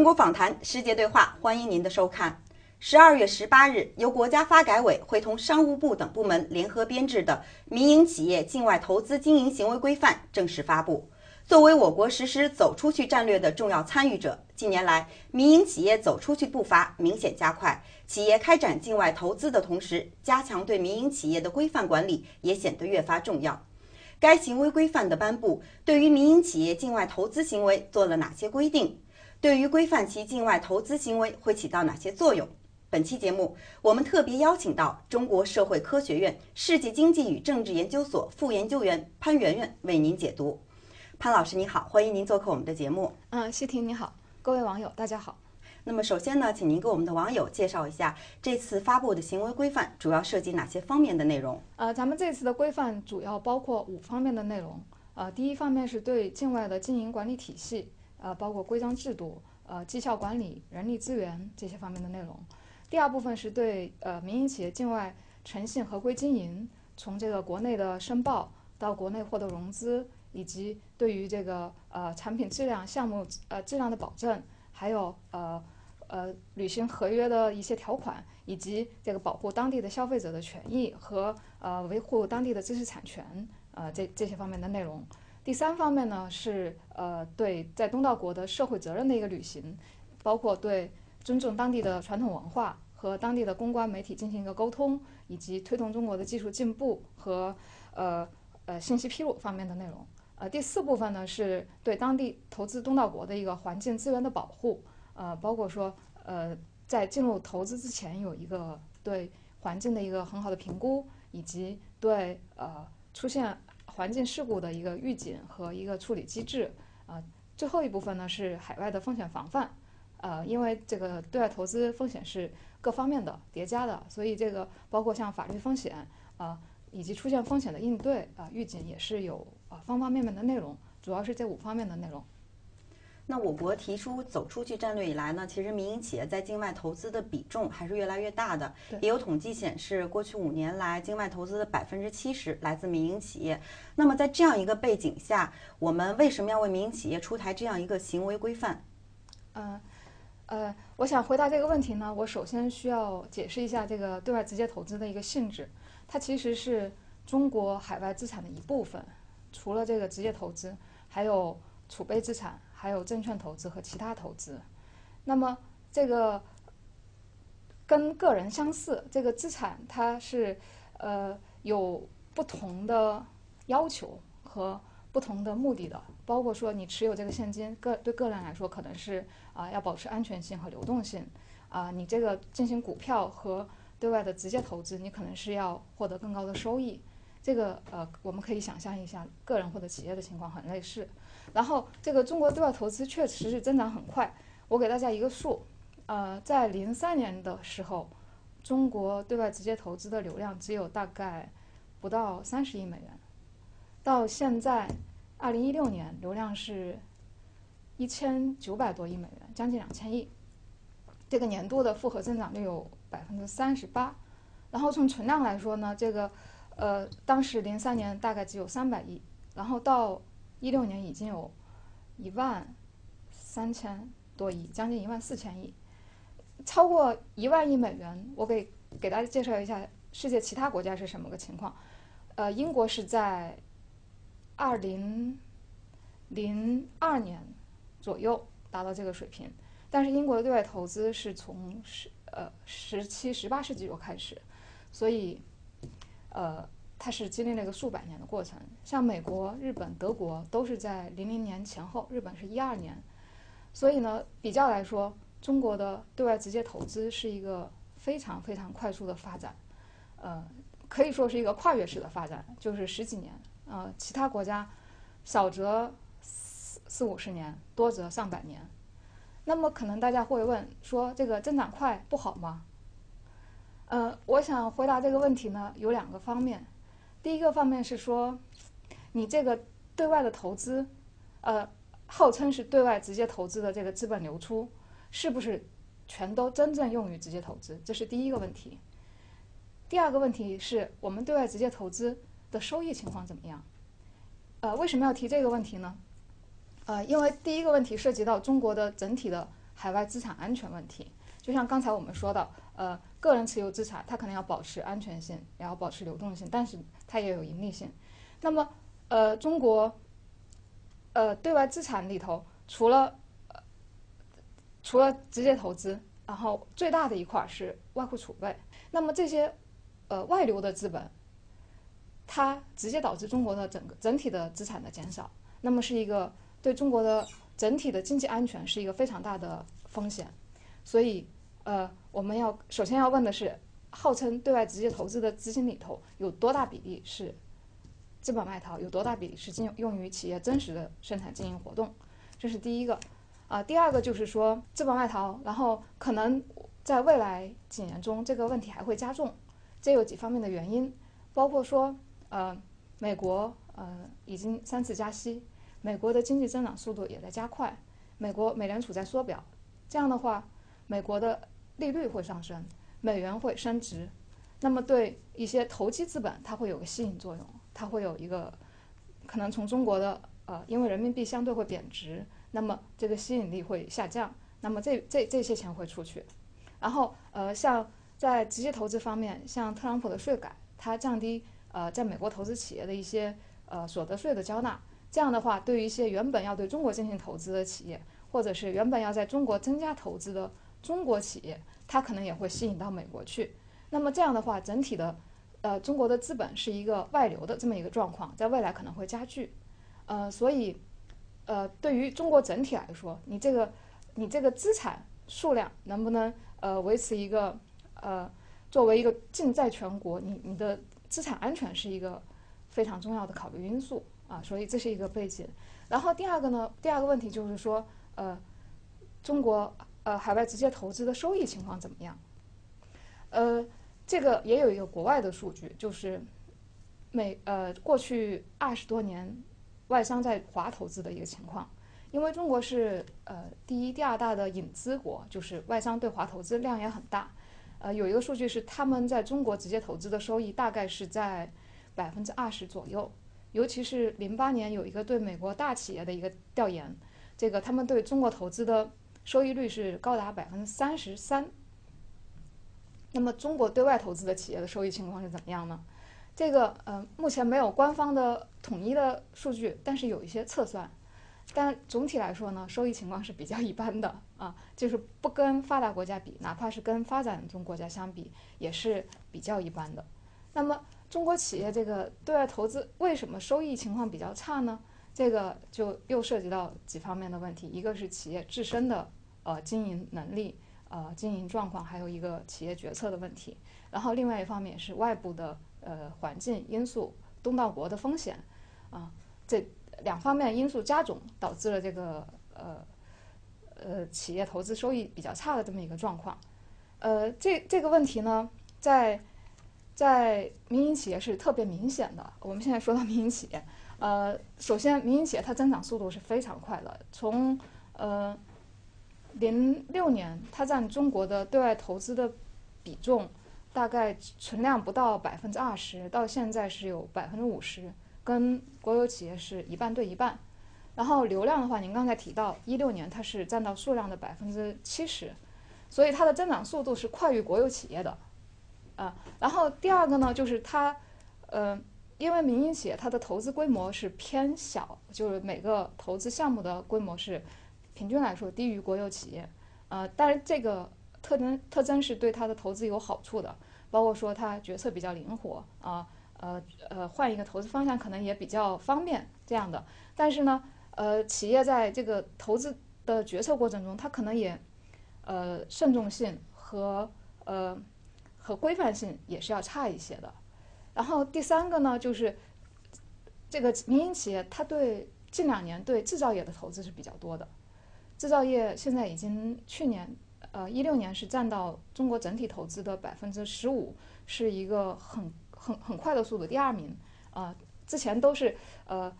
中国访谈，世界对话，欢迎您的收看。十二月十八日，由国家发改委会同商务部等部门联合编制的《民营企业境外投资经营行为规范》正式发布。作为我国实施“走出去”战略的重要参与者，近年来，民营企业走出去步伐明显加快。企业开展境外投资的同时，加强对民营企业的规范管理也显得越发重要。该行为规范的颁布，对于民营企业境外投资行为做了哪些规定？对于规范其境外投资行为会起到哪些作用？本期节目，我们特别邀请到中国社会科学院世界经济与政治研究所副研究员潘媛媛为您解读。潘老师你好，欢迎您做客我们的节目。嗯，谢婷你好，各位网友大家好。那么首先呢，请您给我们的网友介绍一下这次发布的行为规范主要涉及哪些方面的内容？呃，咱们这次的规范主要包括五方面的内容。呃，第一方面是对境外的经营管理体系。呃，包括规章制度、呃绩效管理、人力资源这些方面的内容。第二部分是对呃民营企业境外诚信合规经营，从这个国内的申报到国内获得融资，以及对于这个呃产品质量、项目呃质量的保证，还有呃呃履行合约的一些条款，以及这个保护当地的消费者的权益和呃维护当地的知识产权，呃这这些方面的内容。第三方面呢是呃对在东道国的社会责任的一个履行，包括对尊重当地的传统文化和当地的公关媒体进行一个沟通，以及推动中国的技术进步和呃呃信息披露方面的内容。呃第四部分呢是对当地投资东道国的一个环境资源的保护，呃包括说呃在进入投资之前有一个对环境的一个很好的评估，以及对呃出现。环境事故的一个预警和一个处理机制，啊，最后一部分呢是海外的风险防范，呃，因为这个对外投资风险是各方面的叠加的，所以这个包括像法律风险啊，以及出现风险的应对啊，预警也是有啊方方面面的内容，主要是这五方面的内容。那我国提出走出去战略以来呢，其实民营企业在境外投资的比重还是越来越大的。也有统计显示，过去五年来，境外投资的百分之七十来自民营企业。那么在这样一个背景下，我们为什么要为民营企业出台这样一个行为规范？嗯，呃，我想回答这个问题呢，我首先需要解释一下这个对外直接投资的一个性质。它其实是中国海外资产的一部分，除了这个直接投资，还有储备资产。还有证券投资和其他投资，那么这个跟个人相似，这个资产它是呃有不同的要求和不同的目的的，包括说你持有这个现金，个对个人来说可能是啊要保持安全性和流动性。啊，你这个进行股票和对外的直接投资，你可能是要获得更高的收益，这个呃我们可以想象一下，个人或者企业的情况很类似。然后，这个中国对外投资确实是增长很快。我给大家一个数，呃，在零三年的时候，中国对外直接投资的流量只有大概不到三十亿美元，到现在二零一六年，流量是一千九百多亿美元，将近两千亿。这个年度的复合增长率有百分之三十八。然后从存量来说呢，这个呃，当时零三年大概只有三百亿，然后到一六年已经有一万三千多亿，将近一万四千亿，超过一万亿美元。我给给大家介绍一下世界其他国家是什么个情况。呃，英国是在二零零二年左右达到这个水平，但是英国的对外投资是从十呃十七、十八世纪就开始，所以呃。它是经历了一个数百年的过程，像美国、日本、德国都是在零零年前后，日本是一二年，所以呢，比较来说，中国的对外直接投资是一个非常非常快速的发展，呃，可以说是一个跨越式的发展，就是十几年，呃，其他国家少则四四五十年，多则上百年。那么可能大家会问说，这个增长快不好吗？呃，我想回答这个问题呢，有两个方面。第一个方面是说，你这个对外的投资，呃，号称是对外直接投资的这个资本流出，是不是全都真正用于直接投资？这是第一个问题。第二个问题是我们对外直接投资的收益情况怎么样？呃，为什么要提这个问题呢？呃，因为第一个问题涉及到中国的整体的海外资产安全问题。就像刚才我们说的，呃，个人持有资产它可能要保持安全性，也要保持流动性，但是它也有盈利性。那么，呃，中国，呃，对外资产里头除了除了直接投资，然后最大的一块是外汇储备。那么这些呃外流的资本，它直接导致中国的整个整体的资产的减少，那么是一个对中国的整体的经济安全是一个非常大的风险。所以，呃，我们要首先要问的是，号称对外直接投资的资金里头有多大比例是资本外逃，有多大比例是用用于企业真实的生产经营活动？这是第一个。啊，第二个就是说资本外逃，然后可能在未来几年中这个问题还会加重。这有几方面的原因，包括说，呃，美国呃已经三次加息，美国的经济增长速度也在加快，美国美联储在缩表，这样的话。美国的利率会上升，美元会升值，那么对一些投机资本，它会有个吸引作用，它会有一个可能从中国的呃，因为人民币相对会贬值，那么这个吸引力会下降，那么这这这些钱会出去，然后呃，像在直接投资方面，像特朗普的税改，它降低呃在美国投资企业的一些呃所得税的交纳，这样的话，对于一些原本要对中国进行投资的企业，或者是原本要在中国增加投资的。中国企业，它可能也会吸引到美国去。那么这样的话，整体的，呃，中国的资本是一个外流的这么一个状况，在未来可能会加剧。呃，所以，呃，对于中国整体来说，你这个，你这个资产数量能不能呃维持一个呃，作为一个尽在全国，你你的资产安全是一个非常重要的考虑因素啊。所以这是一个背景。然后第二个呢，第二个问题就是说，呃，中国。呃，海外直接投资的收益情况怎么样？呃，这个也有一个国外的数据，就是美呃过去二十多年外商在华投资的一个情况。因为中国是呃第一、第二大的引资国，就是外商对华投资量也很大。呃，有一个数据是他们在中国直接投资的收益大概是在百分之二十左右。尤其是零八年有一个对美国大企业的一个调研，这个他们对中国投资的。收益率是高达百分之三十三。那么，中国对外投资的企业的收益情况是怎么样呢？这个呃，目前没有官方的统一的数据，但是有一些测算。但总体来说呢，收益情况是比较一般的啊，就是不跟发达国家比，哪怕是跟发展中国家相比，也是比较一般的。那么，中国企业这个对外投资为什么收益情况比较差呢？这个就又涉及到几方面的问题，一个是企业自身的。呃，经营能力、呃，经营状况，还有一个企业决策的问题。然后另外一方面是外部的呃环境因素，东道国的风险，啊，这两方面因素加总，导致了这个呃呃企业投资收益比较差的这么一个状况。呃，这这个问题呢，在在民营企业是特别明显的。我们现在说到民营企业，呃，首先民营企业它增长速度是非常快的，从呃。零六年，它占中国的对外投资的比重大概存量不到百分之二十，到现在是有百分之五十，跟国有企业是一半对一半。然后流量的话，您刚才提到一六年它是占到数量的百分之七十，所以它的增长速度是快于国有企业的。啊，然后第二个呢，就是它，呃，因为民营企业它的投资规模是偏小，就是每个投资项目的规模是。平均来说低于国有企业，呃，但是这个特征特征是对它的投资有好处的，包括说它决策比较灵活啊，呃呃，换一个投资方向可能也比较方便这样的。但是呢，呃，企业在这个投资的决策过程中，它可能也呃慎重性和呃和规范性也是要差一些的。然后第三个呢，就是这个民营企业它对近两年对制造业的投资是比较多的。制造业现在已经去年，呃，一六年是占到中国整体投资的百分之十五，是一个很很很快的速度，第二名。啊，之前都是呃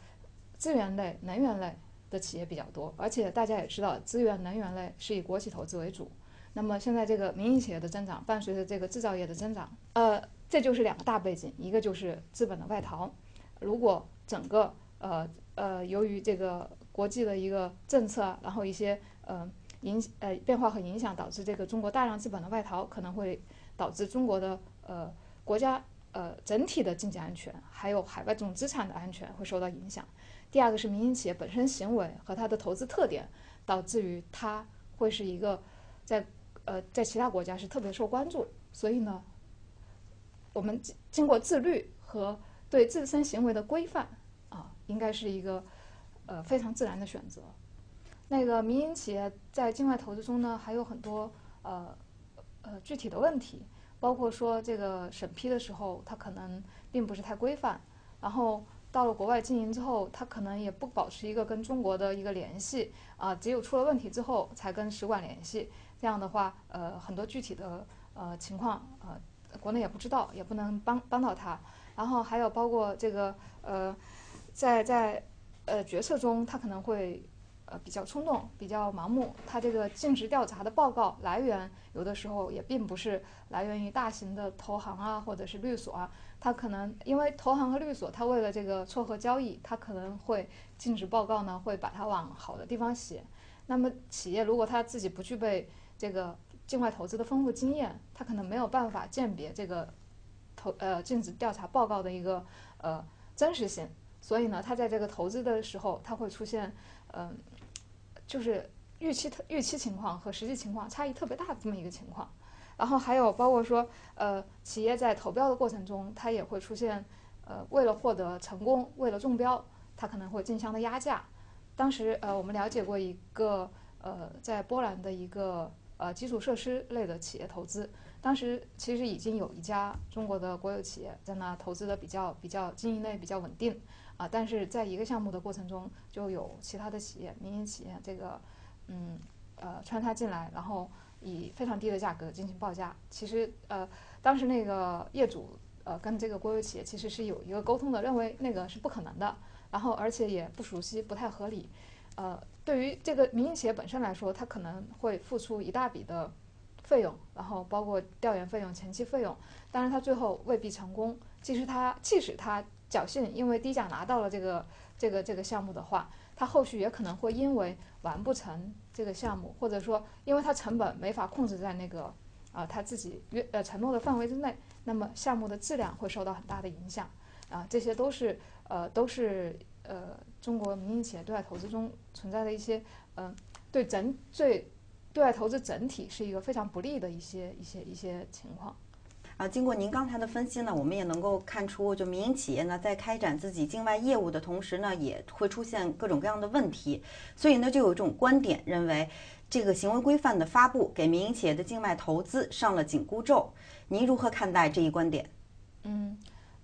资源类、能源类的企业比较多，而且大家也知道，资源能源类是以国企投资为主。那么现在这个民营企业的增长，伴随着这个制造业的增长，呃，这就是两个大背景，一个就是资本的外逃。如果整个呃呃由于这个。国际的一个政策，然后一些呃影呃变化和影响，导致这个中国大量资本的外逃，可能会导致中国的呃国家呃整体的经济安全，还有海外这种资产的安全会受到影响。第二个是民营企业本身行为和它的投资特点，导致于它会是一个在呃在其他国家是特别受关注。所以呢，我们经经过自律和对自身行为的规范啊，应该是一个呃非常自然的选择。那个民营企业在境外投资中呢，还有很多呃呃具体的问题，包括说这个审批的时候，它可能并不是太规范，然后到了国外经营之后，它可能也不保持一个跟中国的一个联系啊，只有出了问题之后才跟使馆联系。这样的话，呃，很多具体的呃情况呃，国内也不知道，也不能帮帮到他。然后还有包括这个呃，在在呃决策中，他可能会。呃，比较冲动，比较盲目。他这个尽职调查的报告来源，有的时候也并不是来源于大型的投行啊，或者是律所啊。他可能因为投行和律所，他为了这个撮合交易，他可能会尽职报告呢，会把它往好的地方写。那么企业如果他自己不具备这个境外投资的丰富经验，他可能没有办法鉴别这个投呃尽职调查报告的一个呃真实性。所以呢，他在这个投资的时候，他会出现嗯。就是预期特预期情况和实际情况差异特别大的这么一个情况，然后还有包括说，呃，企业在投标的过程中，它也会出现，呃，为了获得成功，为了中标，它可能会竞相的压价。当时，呃，我们了解过一个，呃，在波兰的一个，呃，基础设施类的企业投资，当时其实已经有一家中国的国有企业在那投资的比较比较经营类比较稳定。啊，但是在一个项目的过程中，就有其他的企业、民营企业这个，嗯，呃，穿插进来，然后以非常低的价格进行报价。其实，呃，当时那个业主，呃，跟这个国有企业其实是有一个沟通的，认为那个是不可能的，然后而且也不熟悉，不太合理。呃，对于这个民营企业本身来说，它可能会付出一大笔的费用，然后包括调研费用、前期费用，当然它最后未必成功。即使它，即使它。侥幸，因为低价拿到了这个这个这个项目的话，他后续也可能会因为完不成这个项目，或者说因为他成本没法控制在那个啊他自己约呃承诺的范围之内，那么项目的质量会受到很大的影响啊，这些都是呃都是呃中国民营企业对外投资中存在的一些嗯对整对对外投资整体是一个非常不利的一些一些一些情况。啊，经过您刚才的分析呢，我们也能够看出，就民营企业呢，在开展自己境外业务的同时呢，也会出现各种各样的问题。所以呢，就有一种观点认为，这个行为规范的发布给民营企业的境外投资上了紧箍咒。您如何看待这一观点？嗯，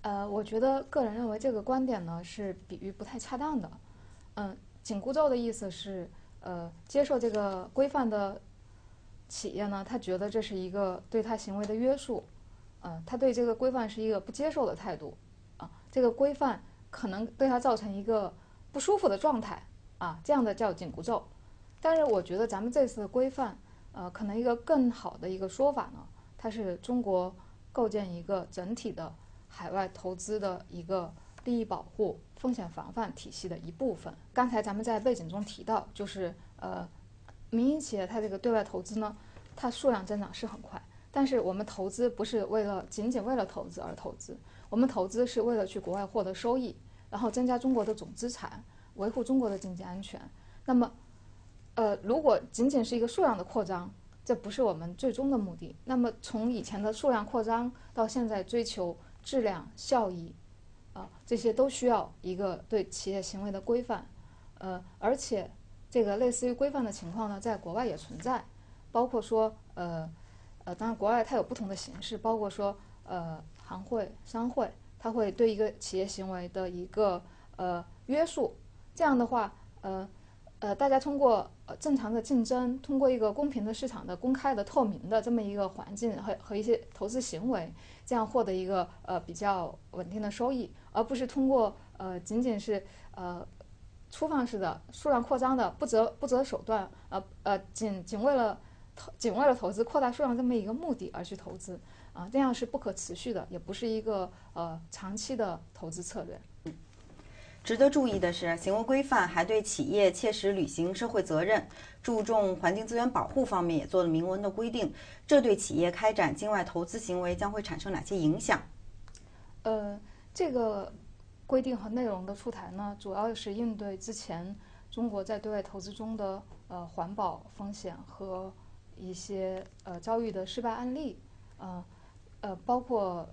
呃，我觉得个人认为这个观点呢是比喻不太恰当的。嗯，紧箍咒的意思是，呃，接受这个规范的企业呢，他觉得这是一个对他行为的约束。嗯，他对这个规范是一个不接受的态度，啊，这个规范可能对他造成一个不舒服的状态，啊，这样的叫紧箍咒。但是我觉得咱们这次的规范，呃，可能一个更好的一个说法呢，它是中国构建一个整体的海外投资的一个利益保护、风险防范体系的一部分。刚才咱们在背景中提到，就是呃，民营企业它这个对外投资呢，它数量增长是很快。但是我们投资不是为了仅仅为了投资而投资，我们投资是为了去国外获得收益，然后增加中国的总资产，维护中国的经济安全。那么，呃，如果仅仅是一个数量的扩张，这不是我们最终的目的。那么从以前的数量扩张到现在追求质量效益，啊，这些都需要一个对企业行为的规范。呃，而且这个类似于规范的情况呢，在国外也存在，包括说呃。呃，当然，国外它有不同的形式，包括说，呃，行会、商会，它会对一个企业行为的一个呃约束。这样的话，呃，呃，大家通过呃正常的竞争，通过一个公平的市场的公开的、透明的这么一个环境和和一些投资行为，这样获得一个呃比较稳定的收益，而不是通过呃仅仅是呃粗放式的数量扩张的不择不择手段，呃呃，仅仅为了投。仅为了投资扩大数量这么一个目的而去投资啊，这样是不可持续的，也不是一个呃长期的投资策略。值得注意的是，行为规范还对企业切实履行社会责任、注重环境资源保护方面也做了明文的规定。这对企业开展境外投资行为将会产生哪些影响？呃，这个规定和内容的出台呢，主要是应对之前中国在对外投资中的呃环保风险和一些呃遭遇的失败案例，呃呃，包括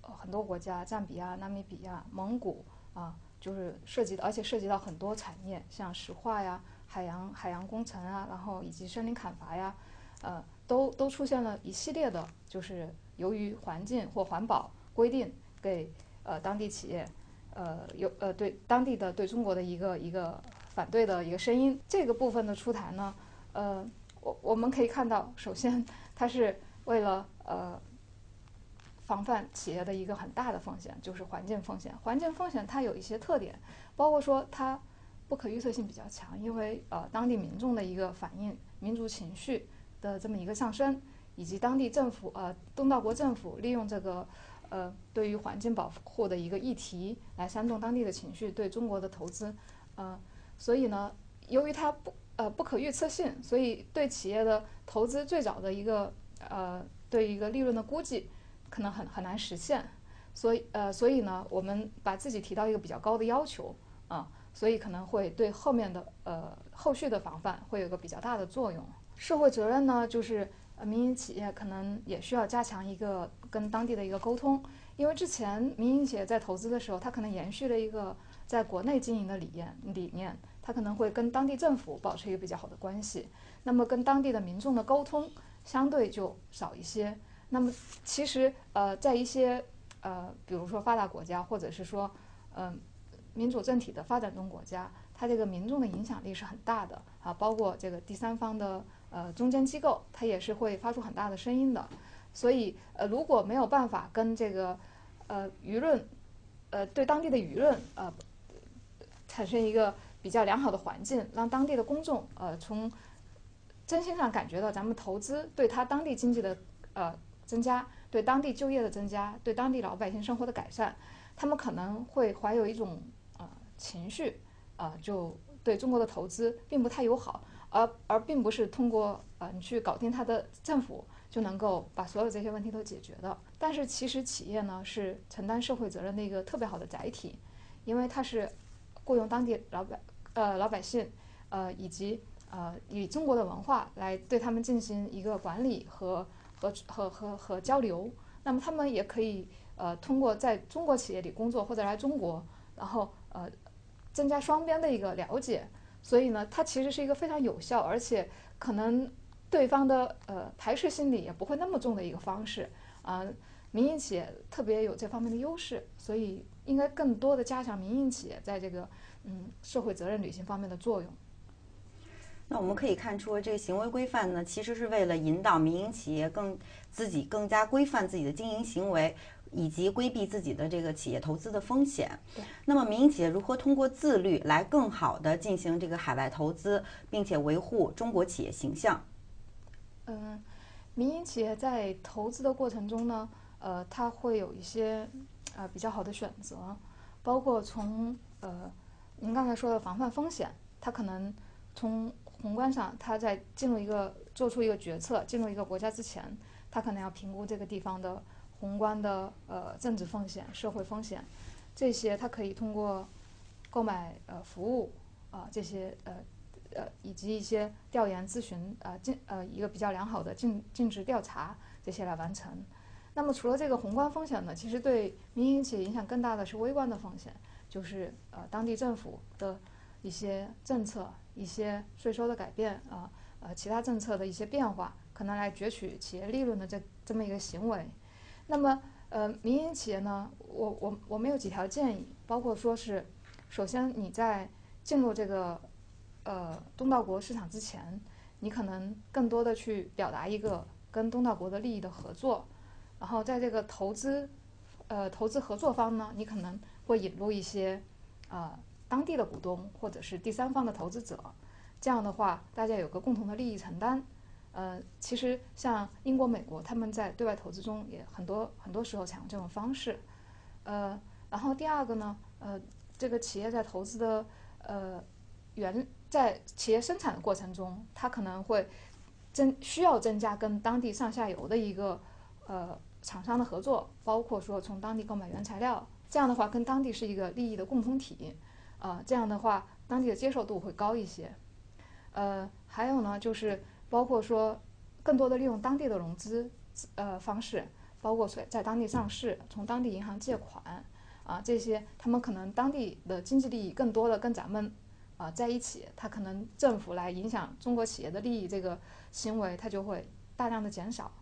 很多国家，赞比亚、纳米比亚、蒙古啊。就是涉及的，而且涉及到很多产业，像石化呀、海洋海洋工程啊，然后以及森林砍伐呀，呃，都都出现了一系列的，就是由于环境或环保规定给呃当地企业，呃有呃对当地的对中国的一个一个反对的一个声音。这个部分的出台呢，呃，我我们可以看到，首先它是为了呃。防范企业的一个很大的风险就是环境风险。环境风险它有一些特点，包括说它不可预测性比较强，因为呃当地民众的一个反应、民族情绪的这么一个上升，以及当地政府呃东道国政府利用这个呃对于环境保护的一个议题来煽动当地的情绪，对中国的投资，呃，所以呢，由于它不呃不可预测性，所以对企业的投资最早的一个呃对一个利润的估计。可能很很难实现，所以呃，所以呢，我们把自己提到一个比较高的要求啊，所以可能会对后面的呃后续的防范会有个比较大的作用。社会责任呢，就是呃民营企业可能也需要加强一个跟当地的一个沟通，因为之前民营企业在投资的时候，它可能延续了一个在国内经营的理念理念，它可能会跟当地政府保持一个比较好的关系，那么跟当地的民众的沟通相对就少一些。那么，其实呃，在一些呃，比如说发达国家，或者是说嗯民主政体的发展中国家，它这个民众的影响力是很大的啊，包括这个第三方的呃中间机构，它也是会发出很大的声音的。所以呃，如果没有办法跟这个呃舆论呃对当地的舆论呃产生一个比较良好的环境，让当地的公众呃从真心上感觉到咱们投资对他当地经济的呃。增加对当地就业的增加，对当地老百姓生活的改善，他们可能会怀有一种呃情绪，呃，就对中国的投资并不太友好，而而并不是通过呃你去搞定他的政府就能够把所有这些问题都解决的。但是其实企业呢是承担社会责任的一个特别好的载体，因为它是雇佣当地老百呃老百姓，呃以及呃以中国的文化来对他们进行一个管理和。和和和和交流，那么他们也可以呃通过在中国企业里工作或者来中国，然后呃增加双边的一个了解，所以呢，它其实是一个非常有效，而且可能对方的呃排斥心理也不会那么重的一个方式啊。民营企业特别有这方面的优势，所以应该更多的加强民营企业在这个嗯社会责任履行方面的作用。那我们可以看出，这个行为规范呢，其实是为了引导民营企业更自己更加规范自己的经营行为，以及规避自己的这个企业投资的风险。那么，民营企业如何通过自律来更好的进行这个海外投资，并且维护中国企业形象？嗯，民营企业在投资的过程中呢，呃，它会有一些呃比较好的选择，包括从呃您刚才说的防范风险，它可能从宏观上，他在进入一个做出一个决策、进入一个国家之前，他可能要评估这个地方的宏观的呃政治风险、社会风险，这些他可以通过购买呃服务啊这些呃呃以及一些调研咨询啊尽呃一个比较良好的尽尽职调查这些来完成。那么除了这个宏观风险呢，其实对民营企业影响更大的是微观的风险，就是呃当地政府的一些政策。一些税收的改变啊，呃，其他政策的一些变化，可能来攫取企业利润的这这么一个行为。那么，呃，民营企业呢，我我我们有几条建议，包括说是，首先你在进入这个呃东道国市场之前，你可能更多的去表达一个跟东道国的利益的合作，然后在这个投资呃投资合作方呢，你可能会引入一些啊。当地的股东或者是第三方的投资者，这样的话，大家有个共同的利益承担。呃，其实像英国、美国，他们在对外投资中也很多很多时候采用这种方式。呃，然后第二个呢，呃，这个企业在投资的呃原在企业生产的过程中，它可能会增需要增加跟当地上下游的一个呃厂商的合作，包括说从当地购买原材料，这样的话跟当地是一个利益的共同体，啊，这样的话当地的接受度会高一些。呃，还有呢，就是包括说更多的利用当地的融资呃方式，包括在在当地上市，从当地银行借款啊，这些他们可能当地的经济利益更多的跟咱们啊在一起，他可能政府来影响中国企业的利益这个行为，它就会大量的减少。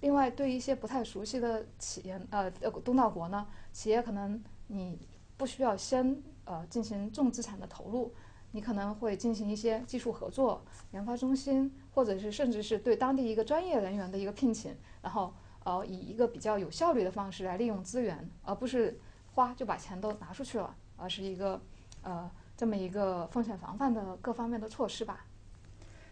另外，对一些不太熟悉的企业呃东道国呢，企业可能你不需要先呃进行重资产的投入。你可能会进行一些技术合作、研发中心，或者是甚至是对当地一个专业人员的一个聘请，然后呃以一个比较有效率的方式来利用资源，而不是花就把钱都拿出去了，而是一个呃这么一个风险防范的各方面的措施吧。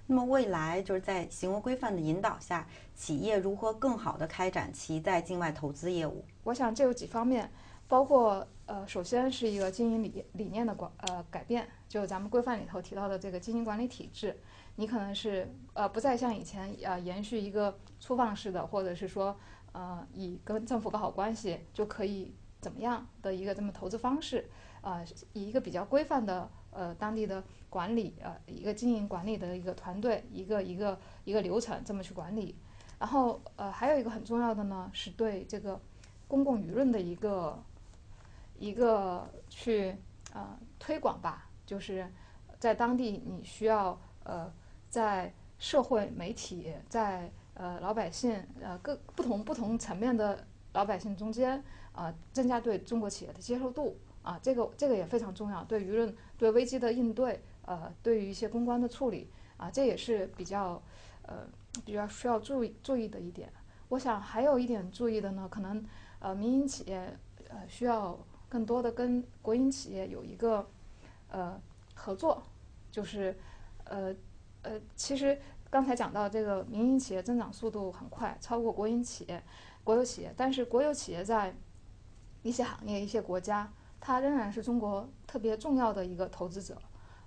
那么未来就是在行为规范的引导下，企业如何更好地开展其在境外投资业务？我想这有几方面。包括呃，首先是一个经营理理念的管呃改变，就咱们规范里头提到的这个经营管理体制，你可能是呃不再像以前呃延续一个粗放式的，或者是说呃以跟政府搞好关系就可以怎么样的一个这么投资方式，呃以一个比较规范的呃当地的管理呃一个经营管理的一个团队一个一个一个流程这么去管理，然后呃还有一个很重要的呢是对这个公共舆论的一个。一个去呃推广吧，就是在当地你需要呃在社会媒体在呃老百姓呃各不同不同层面的老百姓中间啊增加对中国企业的接受度啊这个这个也非常重要，对舆论对危机的应对呃对于一些公关的处理啊这也是比较呃比较需要注意注意的一点。我想还有一点注意的呢，可能呃民营企业呃需要。更多的跟国营企业有一个呃合作，就是呃呃，其实刚才讲到这个民营企业增长速度很快，超过国营企业、国有企业，但是国有企业在一些行业、一些国家，它仍然是中国特别重要的一个投资者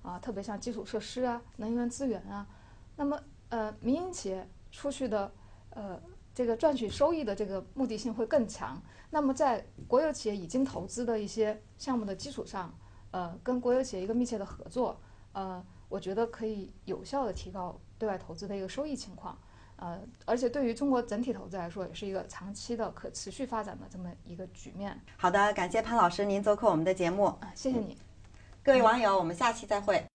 啊，特别像基础设施啊、能源资源啊。那么呃，民营企业出去的呃。这个赚取收益的这个目的性会更强。那么，在国有企业已经投资的一些项目的基础上，呃，跟国有企业一个密切的合作，呃，我觉得可以有效的提高对外投资的一个收益情况。呃，而且对于中国整体投资来说，也是一个长期的可持续发展的这么一个局面。好的，感谢潘老师您做客我们的节目。啊，谢谢你。各位网友，我们下期再会。